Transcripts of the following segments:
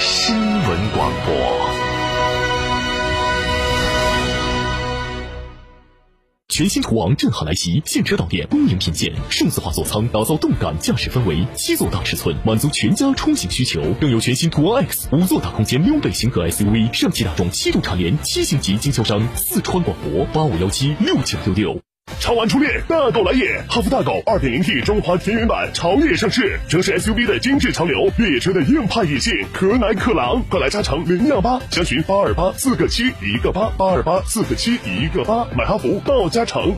新闻广播。全新途昂震撼来袭，现车到店，恭迎品鉴，数字化座舱打造动感驾驶氛围，七座大尺寸满足全家出行需求，更有全新途昂 X 五座大空间溜背型格 SUV，上汽大众七度蝉联七星级经销商，四川广博八五幺七六九六六。超玩初恋，大狗来也！哈弗大狗 2.0T 中华田园版潮越上市，城市 SUV 的精致潮流，越野车的硬派野性，可奶可狼，快来加诚零幺八，详询八二八四个七一个八八二八四个七一个八，买哈弗到加诚。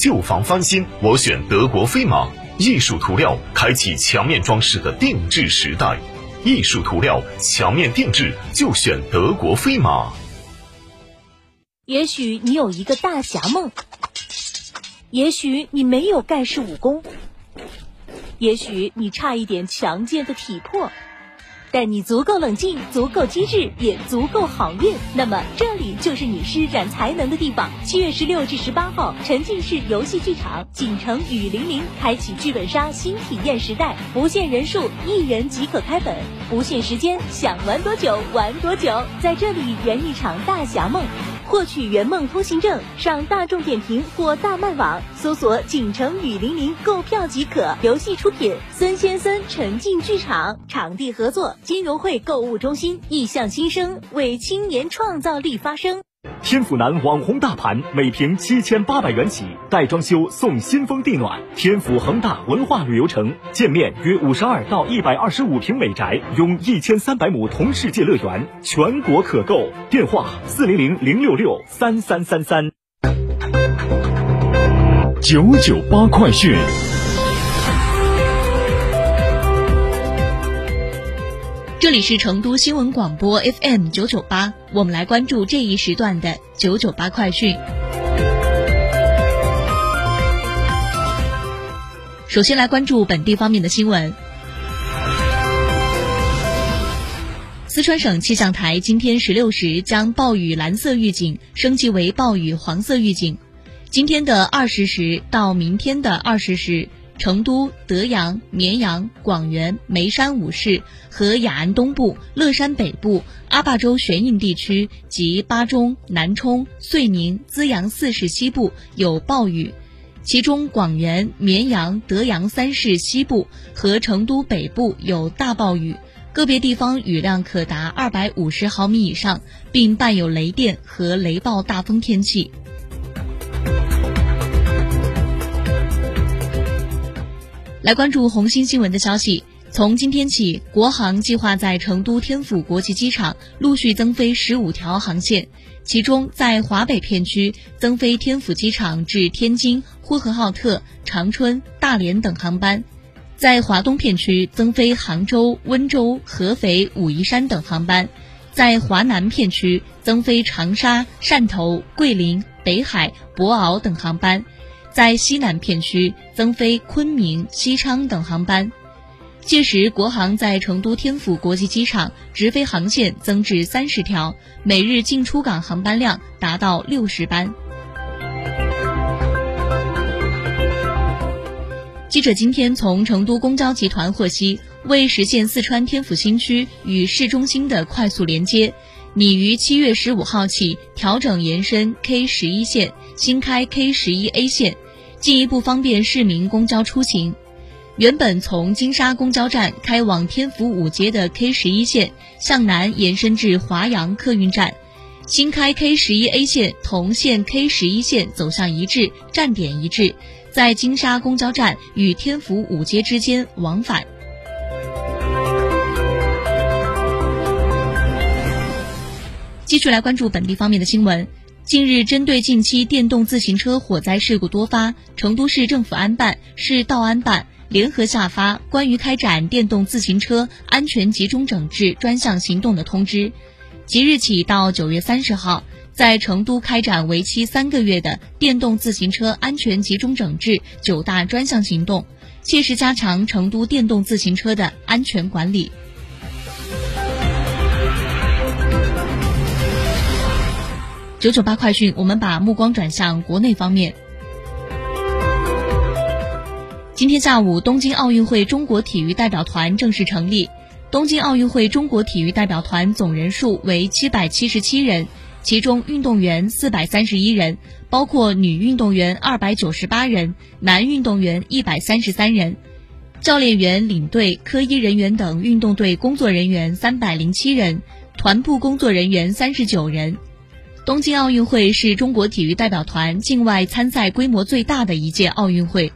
旧房翻新，我选德国飞马艺术涂料，开启墙面装饰的定制时代。艺术涂料墙面定制就选德国飞马。也许你有一个大侠梦，也许你没有盖世武功，也许你差一点强健的体魄。但你足够冷静，足够机智，也足够好运，那么这里就是你施展才能的地方。七月十六至十八号，沉浸式游戏剧场锦城雨霖铃开启剧本杀新体验时代，不限人数，一人即可开本，不限时间，想玩多久玩多久，在这里圆一场大侠梦。获取圆梦通行证，上大众点评或大麦网搜索“锦城雨霖铃”购票即可。游戏出品：孙先森沉浸剧场，场地合作：金融汇购物中心。意向新生，为青年创造力发声。天府南网红大盘，每平七千八百元起，带装修送新风地暖。天府恒大文化旅游城，建面约五十二到一百二十五平美宅，拥一千三百亩同世界乐园，全国可购。电话：四零零零六六三三三三。九九八快讯。这里是成都新闻广播 FM 九九八，我们来关注这一时段的九九八快讯。首先来关注本地方面的新闻。四川省气象台今天十六时将暴雨蓝色预警升级为暴雨黄色预警。今天的二十时到明天的二十时。成都、德阳、绵阳、广元、眉山五市和雅安东部、乐山北部、阿坝州玄印地区及巴中、南充、遂宁、资阳四市西部有暴雨，其中广元、绵阳、德阳三市西部和成都北部有大暴雨，个别地方雨量可达二百五十毫米以上，并伴有雷电和雷暴大风天气。来关注红星新闻的消息。从今天起，国航计划在成都天府国际机场陆续增飞十五条航线，其中在华北片区增飞天府机场至天津、呼和浩特、长春、大连等航班；在华东片区增飞杭州、温州、合肥、武夷山等航班；在华南片区增飞长沙、汕头、桂林、北海、博鳌等航班。在西南片区增飞昆明、西昌等航班，届时国航在成都天府国际机场直飞航线增至三十条，每日进出港航班量达到六十班。记者今天从成都公交集团获悉，为实现四川天府新区与市中心的快速连接，拟于七月十五号起调整延伸 K 十一线，新开 K 十一 A 线。进一步方便市民公交出行。原本从金沙公交站开往天府五街的 K 十一线向南延伸至华阳客运站，新开 K 十一 A 线同现 K 十一线走向一致，站点一致，在金沙公交站与天府五街之间往返。继续来关注本地方面的新闻。近日，针对近期电动自行车火灾事故多发，成都市政府安办、市道安办联合下发《关于开展电动自行车安全集中整治专项行动的通知》，即日起到九月三十号，在成都开展为期三个月的电动自行车安全集中整治九大专项行动，切实加强成都电动自行车的安全管理。九九八快讯，我们把目光转向国内方面。今天下午，东京奥运会中国体育代表团正式成立。东京奥运会中国体育代表团总人数为七百七十七人，其中运动员四百三十一人，包括女运动员二百九十八人，男运动员一百三十三人，教练员、领队、科医人员等运动队工作人员三百零七人，团部工作人员三十九人。东京奥运会是中国体育代表团境外参赛规模最大的一届奥运会。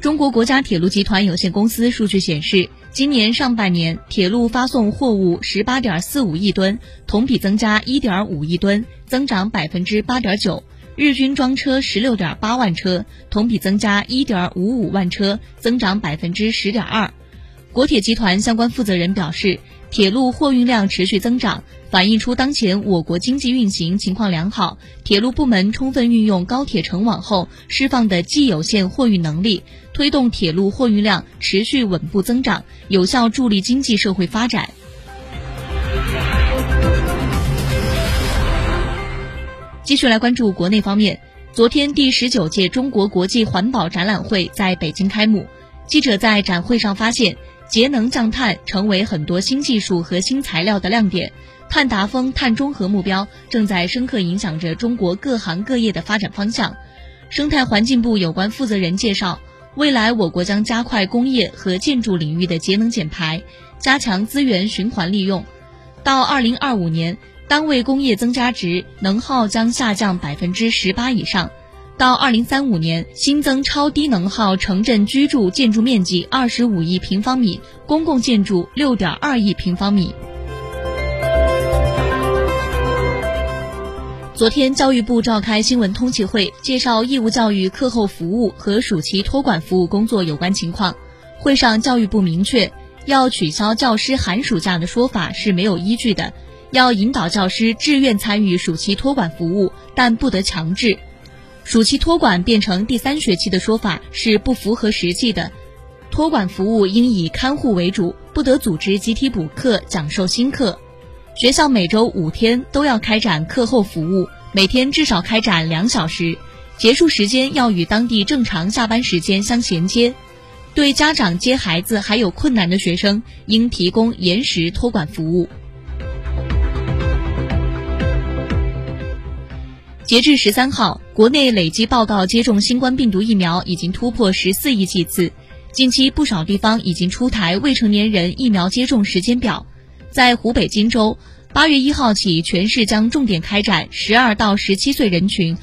中国国家铁路集团有限公司数据显示，今年上半年铁路发送货物十八点四五亿吨，同比增加一点五亿吨，增长百分之八点九；日均装车十六点八万车，同比增加一点五五万车，增长百分之十点二。国铁集团相关负责人表示。铁路货运量持续增长，反映出当前我国经济运行情况良好。铁路部门充分运用高铁成网后释放的既有线货运能力，推动铁路货运量持续稳步增长，有效助力经济社会发展。继续来关注国内方面，昨天第十九届中国国际环保展览会在北京开幕。记者在展会上发现。节能降碳成为很多新技术和新材料的亮点，碳达峰、碳中和目标正在深刻影响着中国各行各业的发展方向。生态环境部有关负责人介绍，未来我国将加快工业和建筑领域的节能减排，加强资源循环利用。到二零二五年，单位工业增加值能耗将下降百分之十八以上。到二零三五年，新增超低能耗城镇居住建筑面积二十五亿平方米，公共建筑六点二亿平方米。昨天，教育部召开新闻通气会，介绍义务教育课后服务和暑期托管服务工作有关情况。会上，教育部明确，要取消教师寒暑假的说法是没有依据的，要引导教师自愿参与暑期托管服务，但不得强制。暑期托管变成第三学期的说法是不符合实际的，托管服务应以看护为主，不得组织集体补课、讲授新课。学校每周五天都要开展课后服务，每天至少开展两小时，结束时间要与当地正常下班时间相衔接。对家长接孩子还有困难的学生，应提供延时托管服务。截至十三号，国内累计报告接种新冠病毒疫苗已经突破十四亿剂次。近期不少地方已经出台未成年人疫苗接种时间表。在湖北荆州，八月一号起，全市将重点开展十二到十七岁人群。